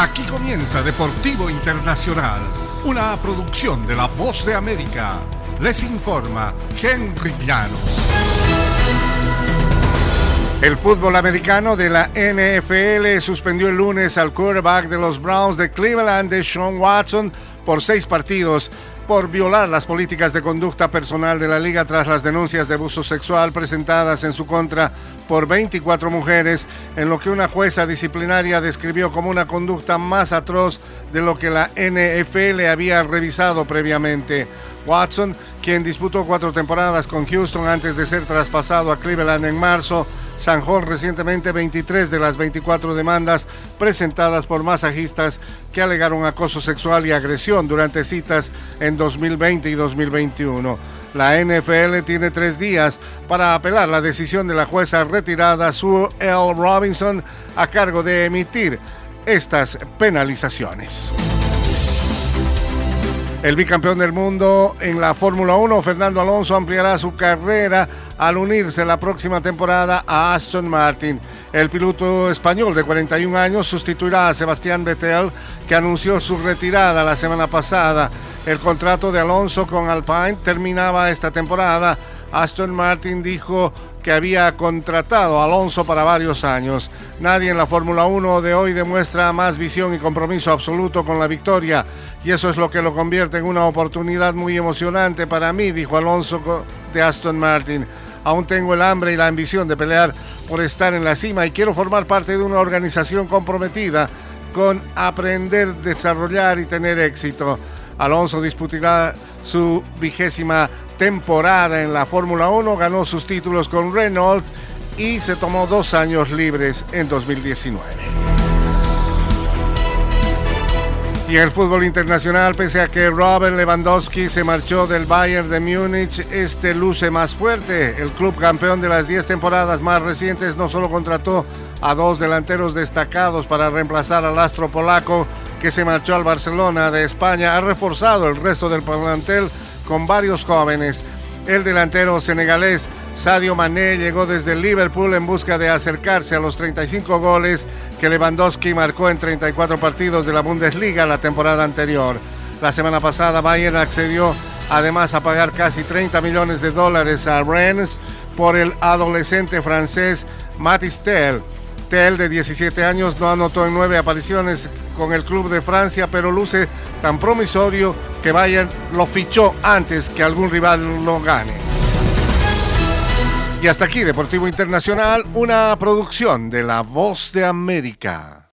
Aquí comienza Deportivo Internacional, una producción de La Voz de América. Les informa Henry Llanos. El fútbol americano de la NFL suspendió el lunes al quarterback de los Browns de Cleveland, Sean Watson, por seis partidos por violar las políticas de conducta personal de la liga tras las denuncias de abuso sexual presentadas en su contra por 24 mujeres, en lo que una jueza disciplinaria describió como una conducta más atroz de lo que la NFL había revisado previamente. Watson, quien disputó cuatro temporadas con Houston antes de ser traspasado a Cleveland en marzo, zanjó recientemente 23 de las 24 demandas presentadas por masajistas que alegaron acoso sexual y agresión durante citas en 2020 y 2021. La NFL tiene tres días para apelar la decisión de la jueza retirada Sue L. Robinson a cargo de emitir estas penalizaciones. El bicampeón del mundo en la Fórmula 1, Fernando Alonso, ampliará su carrera al unirse la próxima temporada a Aston Martin. El piloto español de 41 años sustituirá a Sebastián Vettel, que anunció su retirada la semana pasada. El contrato de Alonso con Alpine terminaba esta temporada. Aston Martin dijo que había contratado a Alonso para varios años. Nadie en la Fórmula 1 de hoy demuestra más visión y compromiso absoluto con la victoria y eso es lo que lo convierte en una oportunidad muy emocionante para mí, dijo Alonso de Aston Martin. Aún tengo el hambre y la ambición de pelear por estar en la cima y quiero formar parte de una organización comprometida con aprender, desarrollar y tener éxito. Alonso disputará su vigésima temporada en la Fórmula 1, ganó sus títulos con Renault y se tomó dos años libres en 2019. Y el fútbol internacional, pese a que Robert Lewandowski se marchó del Bayern de Múnich, este luce más fuerte. El club campeón de las 10 temporadas más recientes no solo contrató a dos delanteros destacados para reemplazar al astro polaco que se marchó al Barcelona de España, ha reforzado el resto del plantel con varios jóvenes. El delantero senegalés Sadio Mané llegó desde Liverpool en busca de acercarse a los 35 goles que Lewandowski marcó en 34 partidos de la Bundesliga la temporada anterior. La semana pasada Bayern accedió además a pagar casi 30 millones de dólares a Rennes por el adolescente francés Matis Tel. Tel, de 17 años, no anotó en nueve apariciones con el club de Francia, pero luce tan promisorio que Bayern lo fichó antes que algún rival lo gane. Y hasta aquí, Deportivo Internacional, una producción de La Voz de América.